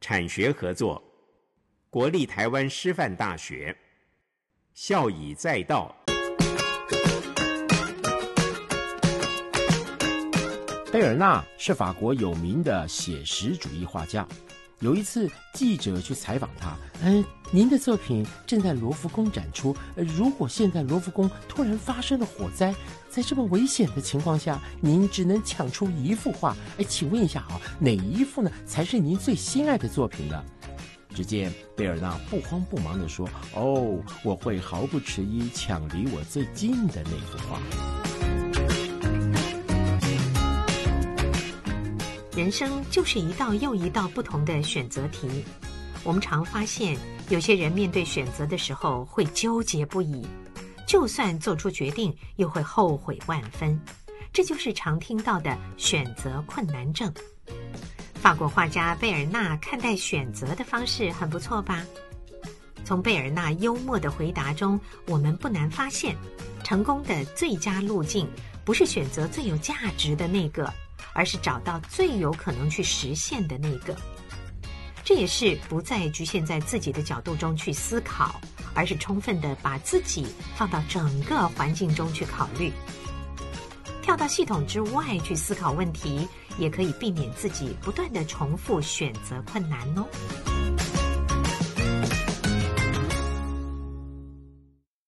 产学合作，国立台湾师范大学，效益载道。贝尔纳是法国有名的写实主义画家。有一次，记者去采访他，嗯，您的作品正在罗浮宫展出。如果现在罗浮宫突然发生了火灾，在这么危险的情况下，您只能抢出一幅画。哎，请问一下啊，哪一幅呢才是您最心爱的作品呢？只见贝尔纳不慌不忙地说：“哦，我会毫不迟疑抢离我最近的那幅画。”人生就是一道又一道不同的选择题。我们常发现，有些人面对选择的时候会纠结不已，就算做出决定，又会后悔万分。这就是常听到的选择困难症。法国画家贝尔纳看待选择的方式很不错吧？从贝尔纳幽默的回答中，我们不难发现，成功的最佳路径不是选择最有价值的那个。而是找到最有可能去实现的那个，这也是不再局限在自己的角度中去思考，而是充分的把自己放到整个环境中去考虑，跳到系统之外去思考问题，也可以避免自己不断的重复选择困难哦。